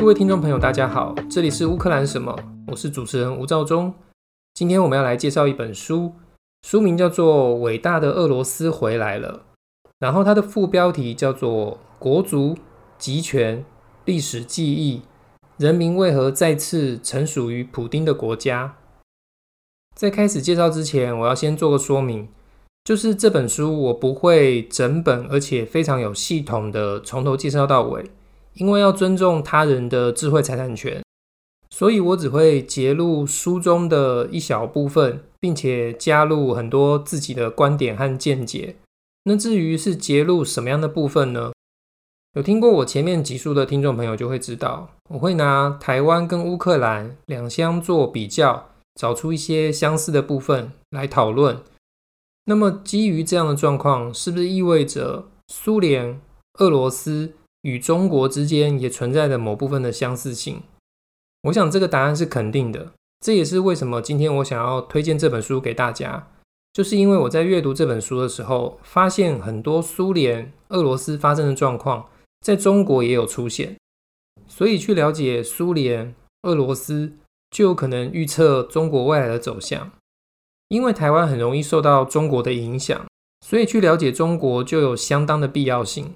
各位听众朋友，大家好，这里是乌克兰什么？我是主持人吴兆忠。今天我们要来介绍一本书，书名叫做《伟大的俄罗斯回来了》，然后它的副标题叫做《国族、集权、历史记忆：人民为何再次臣属于普丁的国家》。在开始介绍之前，我要先做个说明，就是这本书我不会整本，而且非常有系统的从头介绍到尾。因为要尊重他人的智慧财产权，所以我只会节录书中的一小部分，并且加入很多自己的观点和见解。那至于是节录什么样的部分呢？有听过我前面集数的听众朋友就会知道，我会拿台湾跟乌克兰两相做比较，找出一些相似的部分来讨论。那么基于这样的状况，是不是意味着苏联、俄罗斯，与中国之间也存在着某部分的相似性，我想这个答案是肯定的。这也是为什么今天我想要推荐这本书给大家，就是因为我在阅读这本书的时候，发现很多苏联、俄罗斯发生的状况，在中国也有出现。所以去了解苏联、俄罗斯，就有可能预测中国未来的走向。因为台湾很容易受到中国的影响，所以去了解中国就有相当的必要性。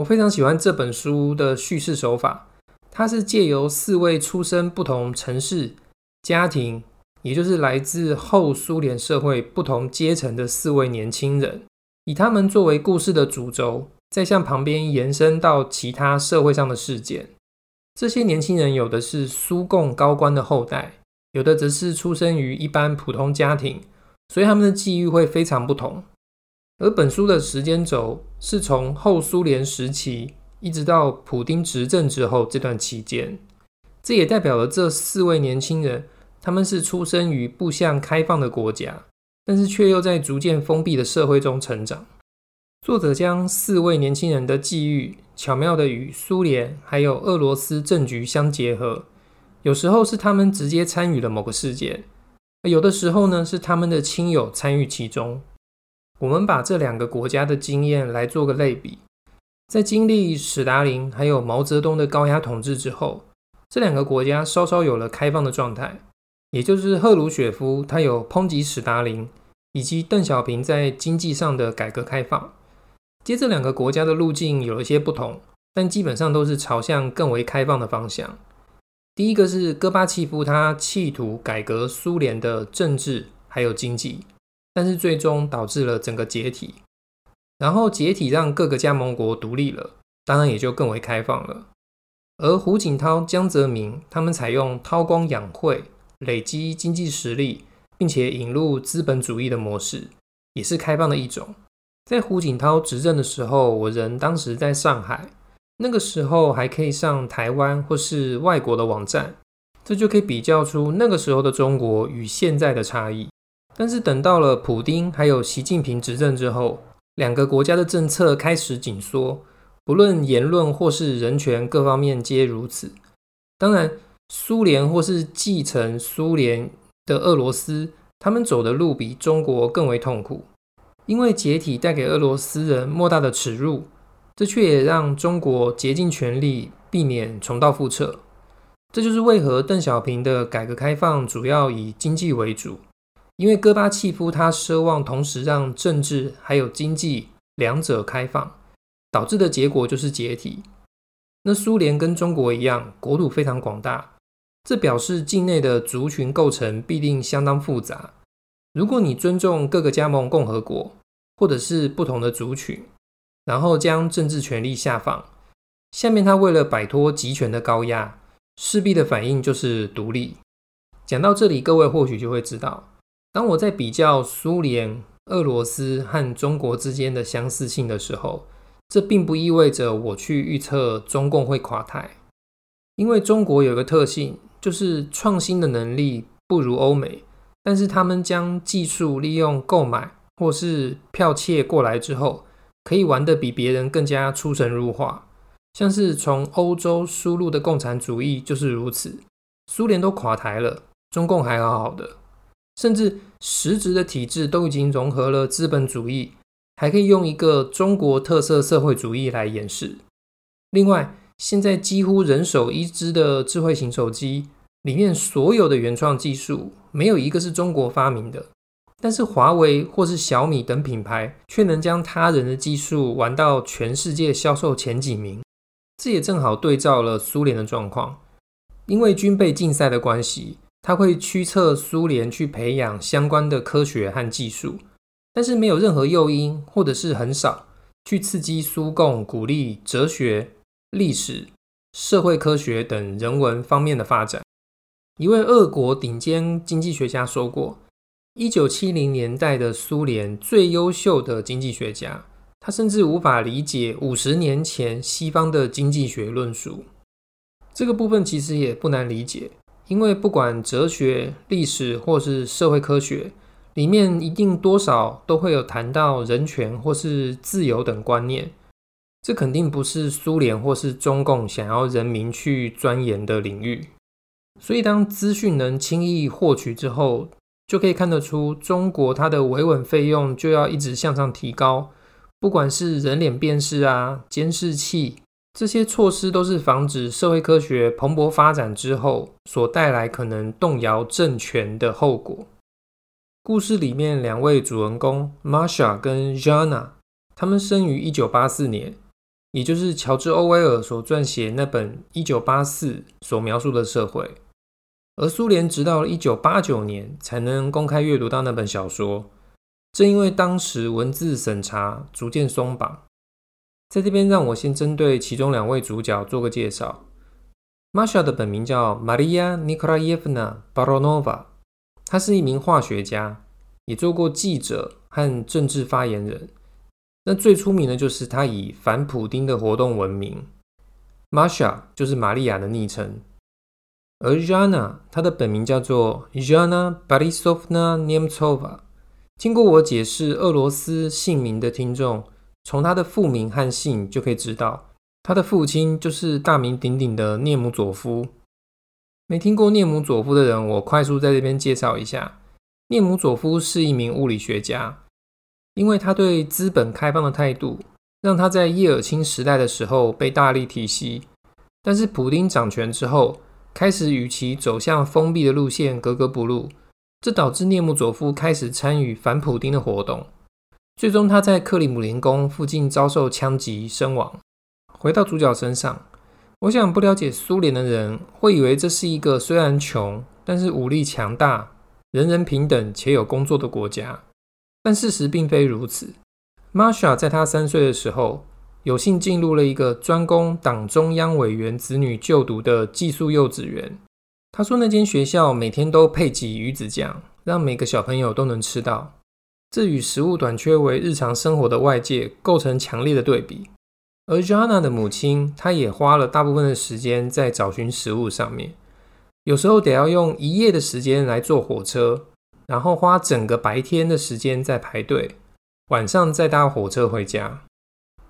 我非常喜欢这本书的叙事手法，它是借由四位出身不同城市、家庭，也就是来自后苏联社会不同阶层的四位年轻人，以他们作为故事的主轴，再向旁边延伸到其他社会上的事件。这些年轻人有的是苏共高官的后代，有的则是出生于一般普通家庭，所以他们的际遇会非常不同。而本书的时间轴是从后苏联时期一直到普丁执政之后这段期间，这也代表了这四位年轻人，他们是出生于不向开放的国家，但是却又在逐渐封闭的社会中成长。作者将四位年轻人的际遇巧妙地与苏联还有俄罗斯政局相结合，有时候是他们直接参与了某个事件，有的时候呢是他们的亲友参与其中。我们把这两个国家的经验来做个类比，在经历史达林还有毛泽东的高压统治之后，这两个国家稍稍有了开放的状态，也就是赫鲁雪夫他有抨击史达林，以及邓小平在经济上的改革开放。接着两个国家的路径有一些不同，但基本上都是朝向更为开放的方向。第一个是戈巴契夫，他企图改革苏联的政治还有经济。但是最终导致了整个解体，然后解体让各个加盟国独立了，当然也就更为开放了。而胡锦涛、江泽民他们采用韬光养晦、累积经济实力，并且引入资本主义的模式，也是开放的一种。在胡锦涛执政的时候，我人当时在上海，那个时候还可以上台湾或是外国的网站，这就可以比较出那个时候的中国与现在的差异。但是等到了普丁还有习近平执政之后，两个国家的政策开始紧缩，不论言论或是人权各方面皆如此。当然，苏联或是继承苏联的俄罗斯，他们走的路比中国更为痛苦，因为解体带给俄罗斯人莫大的耻辱，这却也让中国竭尽全力避免重蹈覆辙。这就是为何邓小平的改革开放主要以经济为主。因为戈巴契夫他奢望同时让政治还有经济两者开放，导致的结果就是解体。那苏联跟中国一样，国土非常广大，这表示境内的族群构成必定相当复杂。如果你尊重各个加盟共和国或者是不同的族群，然后将政治权力下放，下面他为了摆脱集权的高压，势必的反应就是独立。讲到这里，各位或许就会知道。当我在比较苏联、俄罗斯和中国之间的相似性的时候，这并不意味着我去预测中共会垮台，因为中国有个特性，就是创新的能力不如欧美，但是他们将技术利用购买或是剽窃过来之后，可以玩得比别人更加出神入化，像是从欧洲输入的共产主义就是如此，苏联都垮台了，中共还好好的。甚至实质的体制都已经融合了资本主义，还可以用一个中国特色社会主义来掩饰。另外，现在几乎人手一支的智慧型手机里面所有的原创技术，没有一个是中国发明的。但是华为或是小米等品牌却能将他人的技术玩到全世界销售前几名，这也正好对照了苏联的状况。因为军备竞赛的关系，他会驱策苏联去培养相关的科学和技术，但是没有任何诱因，或者是很少去刺激苏共鼓励哲学、历史、社会科学等人文方面的发展。一位俄国顶尖经济学家说过。一九七零年代的苏联最优秀的经济学家，他甚至无法理解五十年前西方的经济学论述。这个部分其实也不难理解，因为不管哲学、历史或是社会科学，里面一定多少都会有谈到人权或是自由等观念。这肯定不是苏联或是中共想要人民去钻研的领域。所以，当资讯能轻易获取之后，就可以看得出，中国它的维稳费用就要一直向上提高，不管是人脸辨识啊、监视器这些措施，都是防止社会科学蓬勃发展之后所带来可能动摇政权的后果。故事里面两位主人公 Marsha 跟 Jana，他们生于一九八四年，也就是乔治·欧威尔所撰写那本《一九八四》所描述的社会。而苏联直到一九八九年才能公开阅读到那本小说，正因为当时文字审查逐渐松绑。在这边，让我先针对其中两位主角做个介绍。Masha 的本名叫 Maria Nikolaevna Baronova，她是一名化学家，也做过记者和政治发言人。那最出名的就是她以反普丁的活动闻名。Masha 就是玛利亚的昵称。而 Jana，她的本名叫做 Jana Borisovna Nemtsova。经过我解释俄罗斯姓名的听众，从他的父名和姓就可以知道，他的父亲就是大名鼎鼎的涅姆佐夫。没听过涅姆佐夫的人，我快速在这边介绍一下：涅姆佐夫是一名物理学家，因为他对资本开放的态度，让他在叶尔钦时代的时候被大力提携，但是普丁掌权之后，开始与其走向封闭的路线格格不入，这导致涅姆佐夫开始参与反普丁的活动。最终，他在克里姆林宫附近遭受枪击身亡。回到主角身上，我想不了解苏联的人会以为这是一个虽然穷，但是武力强大、人人平等且有工作的国家。但事实并非如此。Masha 在他三岁的时候，有幸进入了一个专供党中央委员子女就读的寄宿幼稚园。他说，那间学校每天都配给鱼子酱，让每个小朋友都能吃到。这与食物短缺为日常生活的外界构成强烈的对比。而 Jana 的母亲，她也花了大部分的时间在找寻食物上面。有时候得要用一夜的时间来坐火车，然后花整个白天的时间在排队，晚上再搭火车回家。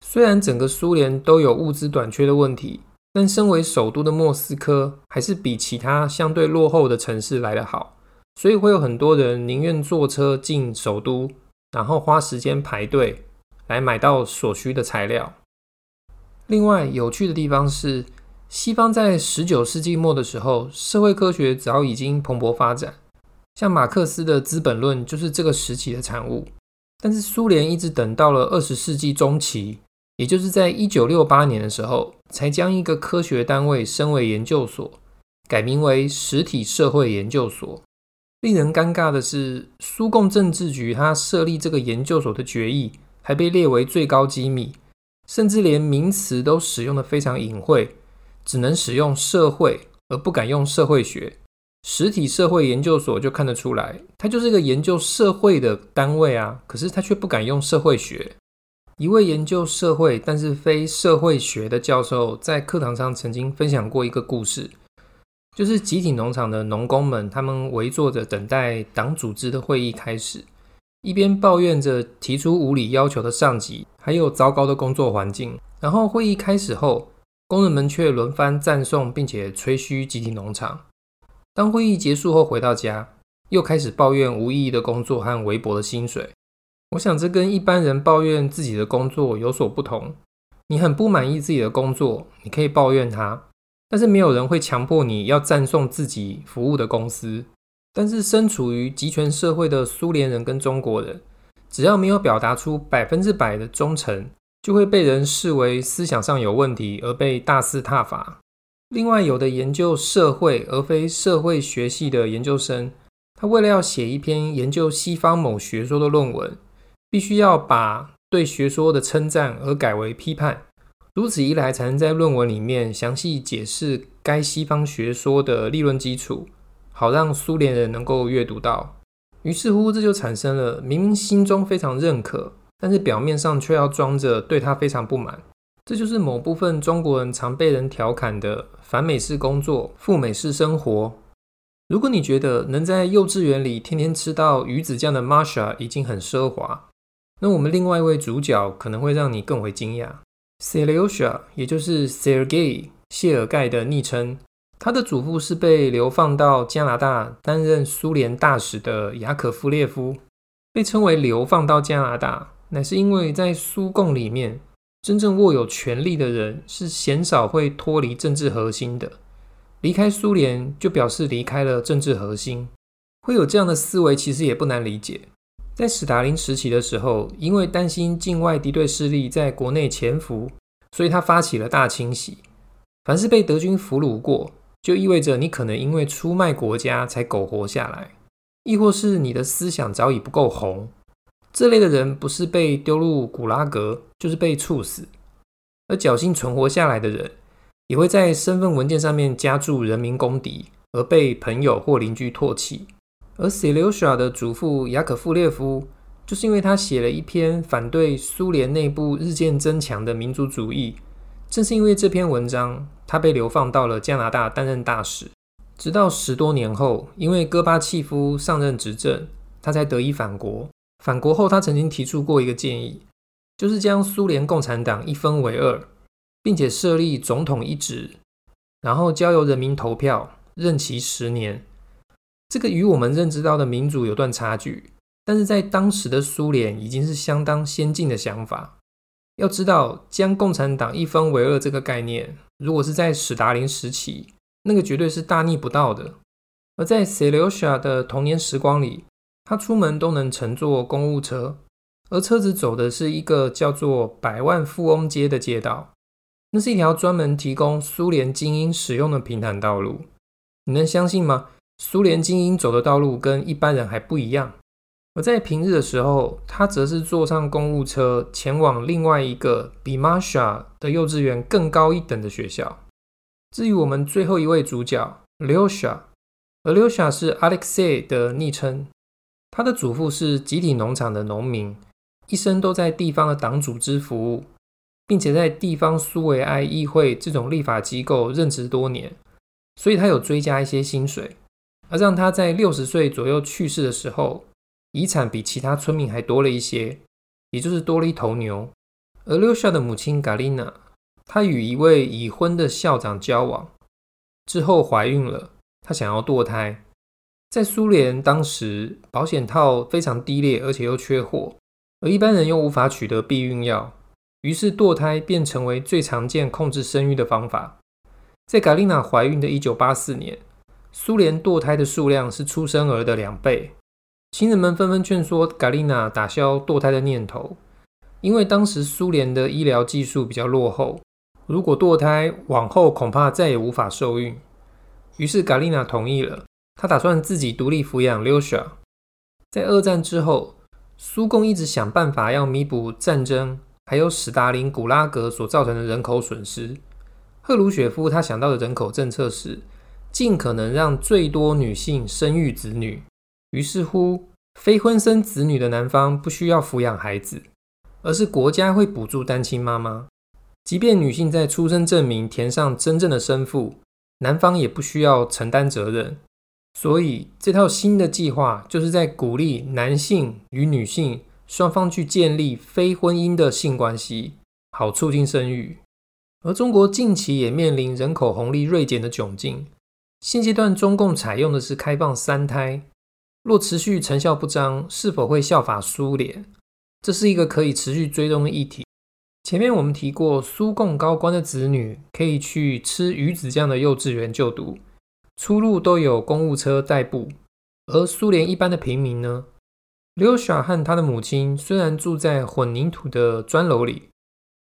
虽然整个苏联都有物资短缺的问题，但身为首都的莫斯科还是比其他相对落后的城市来得好，所以会有很多人宁愿坐车进首都，然后花时间排队来买到所需的材料。另外，有趣的地方是，西方在十九世纪末的时候，社会科学早已经蓬勃发展，像马克思的《资本论》就是这个时期的产物，但是苏联一直等到了二十世纪中期。也就是在一九六八年的时候，才将一个科学单位升为研究所，改名为实体社会研究所。令人尴尬的是，苏共政治局他设立这个研究所的决议还被列为最高机密，甚至连名词都使用得非常隐晦，只能使用社会而不敢用社会学。实体社会研究所就看得出来，它就是一个研究社会的单位啊，可是它却不敢用社会学。一位研究社会但是非社会学的教授在课堂上曾经分享过一个故事，就是集体农场的农工们，他们围坐着等待党组织的会议开始，一边抱怨着提出无理要求的上级，还有糟糕的工作环境。然后会议开始后，工人们却轮番赞颂并且吹嘘集体农场。当会议结束后回到家，又开始抱怨无意义的工作和微薄的薪水。我想这跟一般人抱怨自己的工作有所不同。你很不满意自己的工作，你可以抱怨他，但是没有人会强迫你要赞颂自己服务的公司。但是身处于极权社会的苏联人跟中国人，只要没有表达出百分之百的忠诚，就会被人视为思想上有问题而被大肆挞伐。另外，有的研究社会而非社会学系的研究生，他为了要写一篇研究西方某学说的论文，必须要把对学说的称赞而改为批判。如此一来，才能在论文里面详细解释该西方学说的理论基础。好让苏联人能够阅读到，于是乎这就产生了明明心中非常认可，但是表面上却要装着对他非常不满。这就是某部分中国人常被人调侃的“反美式工作，赴美式生活”。如果你觉得能在幼稚园里天天吃到鱼子酱的 Masha 已经很奢华，那我们另外一位主角可能会让你更为惊讶。Selyosha，也就是 Sergei 谢尔盖的昵称。他的祖父是被流放到加拿大担任苏联大使的雅可夫列夫。被称为流放到加拿大，乃是因为在苏共里面，真正握有权力的人是鲜少会脱离政治核心的。离开苏联就表示离开了政治核心。会有这样的思维，其实也不难理解。在史达林时期的时候，因为担心境外敌对势力在国内潜伏，所以他发起了大清洗。凡是被德军俘虏过，就意味着你可能因为出卖国家才苟活下来，亦或是你的思想早已不够红。这类的人不是被丢入古拉格，就是被处死。而侥幸存活下来的人，也会在身份文件上面加注“人民公敌”，而被朋友或邻居唾弃。而 Selyosha 的祖父雅可夫列夫，就是因为他写了一篇反对苏联内部日渐增强的民族主义。正是因为这篇文章，他被流放到了加拿大担任大使。直到十多年后，因为戈巴契夫上任执政，他才得以返国。返国后，他曾经提出过一个建议，就是将苏联共产党一分为二，并且设立总统一职，然后交由人民投票，任期十年。这个与我们认知到的民主有段差距，但是在当时的苏联已经是相当先进的想法。要知道，将共产党一分为二这个概念，如果是在史达林时期，那个绝对是大逆不道的。而在 Selyosha 的童年时光里，他出门都能乘坐公务车，而车子走的是一个叫做百万富翁街的街道，那是一条专门提供苏联精英使用的平坦道路。你能相信吗？苏联精英走的道路跟一般人还不一样。而在平日的时候，他则是坐上公务车前往另外一个比 Masha 的幼稚园更高一等的学校。至于我们最后一位主角 Lyosha，而 Lyosha 是 Alexei 的昵称。他的祖父是集体农场的农民，一生都在地方的党组织服务，并且在地方苏维埃议会这种立法机构任职多年，所以他有追加一些薪水。而让他在六十岁左右去世的时候，遗产比其他村民还多了一些，也就是多了一头牛。而留下的母亲嘎丽娜，她与一位已婚的校长交往之后怀孕了，她想要堕胎。在苏联当时，保险套非常低劣，而且又缺货，而一般人又无法取得避孕药，于是堕胎便成为最常见控制生育的方法。在嘎丽娜怀孕的一九八四年，苏联堕胎的数量是出生儿的两倍。亲人们纷纷劝说嘎丽娜打消堕胎的念头，因为当时苏联的医疗技术比较落后，如果堕胎，往后恐怕再也无法受孕。于是嘎丽娜同意了，她打算自己独立抚养留夏。在二战之后，苏共一直想办法要弥补战争，还有史达林古拉格所造成的人口损失。赫鲁雪夫他想到的人口政策是，尽可能让最多女性生育子女。于是乎，非婚生子女的男方不需要抚养孩子，而是国家会补助单亲妈妈。即便女性在出生证明填上真正的生父，男方也不需要承担责任。所以，这套新的计划就是在鼓励男性与女性双方去建立非婚姻的性关系，好促进生育。而中国近期也面临人口红利锐减的窘境。现阶段，中共采用的是开放三胎。若持续成效不彰，是否会效法苏联？这是一个可以持续追踪的议题。前面我们提过，苏共高官的子女可以去吃鱼子酱的幼稚园就读，出入都有公务车代步。而苏联一般的平民呢，刘晓和他的母亲虽然住在混凝土的砖楼里，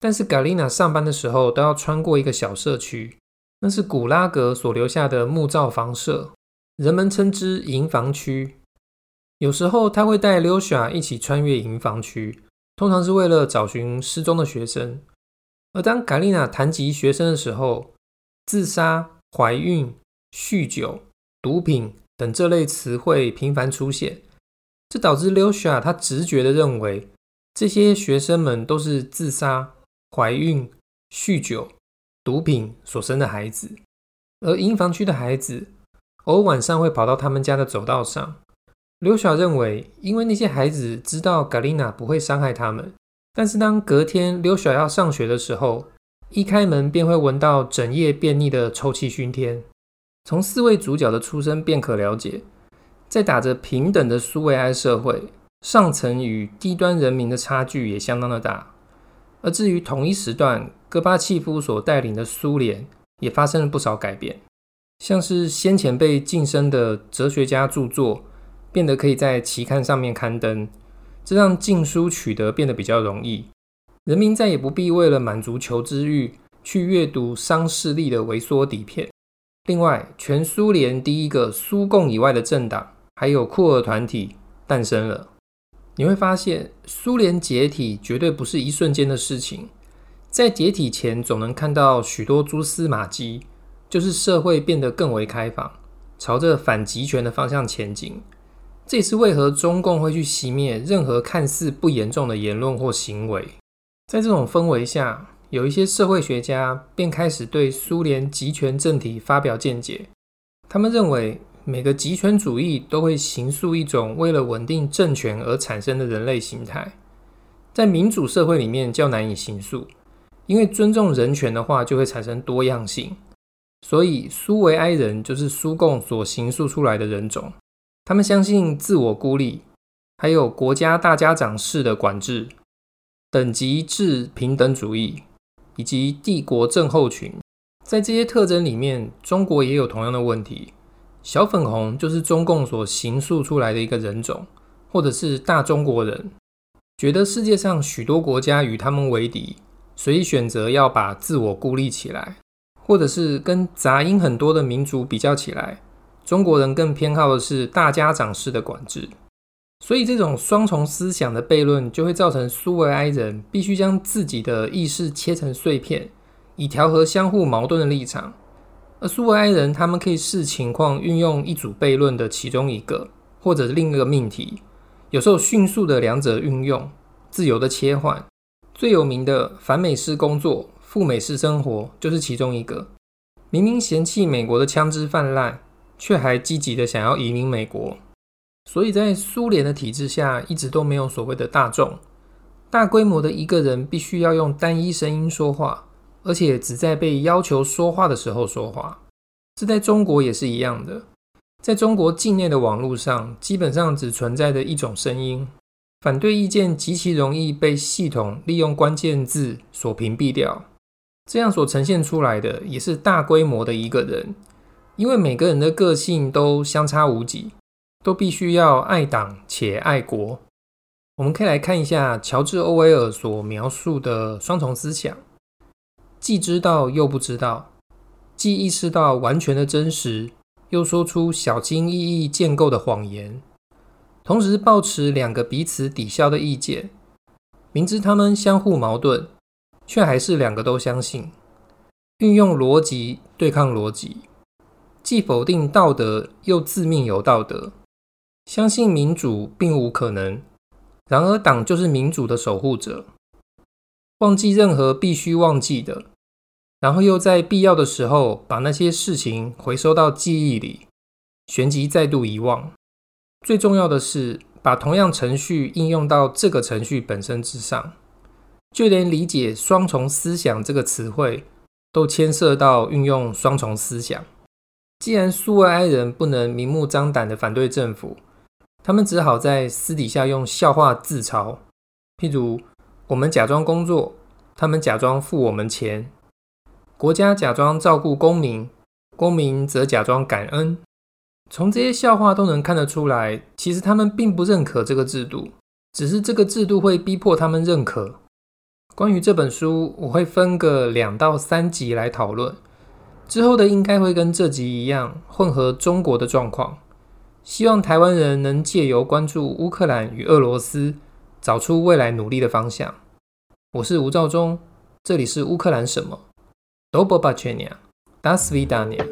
但是嘎丽娜上班的时候都要穿过一个小社区，那是古拉格所留下的木造房舍，人们称之营房区。有时候他会带刘晓一起穿越营房区。通常是为了找寻失踪的学生，而当卡丽娜谈及学生的时候，自杀、怀孕、酗酒、毒品等这类词汇频繁出现，这导致刘霞他直觉地认为这些学生们都是自杀、怀孕、酗酒、毒品所生的孩子，而营房区的孩子偶尔晚上会跑到他们家的走道上。刘晓认为，因为那些孩子知道格丽娜不会伤害他们，但是当隔天刘晓要上学的时候，一开门便会闻到整夜便秘的臭气熏天。从四位主角的出身便可了解，在打着平等的苏维埃社会，上层与低端人民的差距也相当的大。而至于同一时段，戈巴契夫所带领的苏联也发生了不少改变，像是先前被晋升的哲学家著作。变得可以在期刊上面刊登，这让禁书取得变得比较容易。人民再也不必为了满足求知欲去阅读商势力的微缩底片。另外，全苏联第一个苏共以外的政党，还有酷儿团体诞生了。你会发现，苏联解体绝对不是一瞬间的事情，在解体前总能看到许多蛛丝马迹，就是社会变得更为开放，朝着反极权的方向前进。这也是为何中共会去熄灭任何看似不严重的言论或行为。在这种氛围下，有一些社会学家便开始对苏联极权政体发表见解。他们认为，每个极权主义都会形塑一种为了稳定政权而产生的人类形态，在民主社会里面较难以形塑，因为尊重人权的话就会产生多样性。所以，苏维埃人就是苏共所形塑出来的人种。他们相信自我孤立，还有国家大家长式的管制、等级制平等主义以及帝国症候群。在这些特征里面，中国也有同样的问题。小粉红就是中共所形塑出来的一个人种，或者是大中国人，觉得世界上许多国家与他们为敌，所以选择要把自我孤立起来，或者是跟杂音很多的民族比较起来。中国人更偏好的是大家长式的管制，所以这种双重思想的悖论就会造成苏维埃人必须将自己的意识切成碎片，以调和相互矛盾的立场。而苏维埃人他们可以视情况运用一组悖论的其中一个，或者另一个命题，有时候迅速的两者运用，自由的切换。最有名的反美式工作、赴美式生活就是其中一个。明明嫌弃美国的枪支泛滥。却还积极的想要移民美国，所以在苏联的体制下，一直都没有所谓的大众。大规模的一个人必须要用单一声音说话，而且只在被要求说话的时候说话。这在中国也是一样的，在中国境内的网络上，基本上只存在着一种声音，反对意见极其容易被系统利用关键字所屏蔽掉。这样所呈现出来的也是大规模的一个人。因为每个人的个性都相差无几，都必须要爱党且爱国。我们可以来看一下乔治·欧威尔所描述的双重思想：既知道又不知道，既意识到完全的真实，又说出小心翼翼建构的谎言，同时抱持两个彼此抵消的意见，明知他们相互矛盾，却还是两个都相信，运用逻辑对抗逻辑。既否定道德，又自命有道德，相信民主并无可能。然而，党就是民主的守护者，忘记任何必须忘记的，然后又在必要的时候把那些事情回收到记忆里，旋即再度遗忘。最重要的是，把同样程序应用到这个程序本身之上，就连理解“双重思想”这个词汇，都牵涉到运用双重思想。既然苏维埃人不能明目张胆的反对政府，他们只好在私底下用笑话自嘲，譬如我们假装工作，他们假装付我们钱；国家假装照顾公民，公民则假装感恩。从这些笑话都能看得出来，其实他们并不认可这个制度，只是这个制度会逼迫他们认可。关于这本书，我会分个两到三集来讨论。之后的应该会跟这集一样，混合中国的状况。希望台湾人能借由关注乌克兰与俄罗斯，找出未来努力的方向。我是吴兆忠，这里是乌克兰什么？Do pobачення, до свидания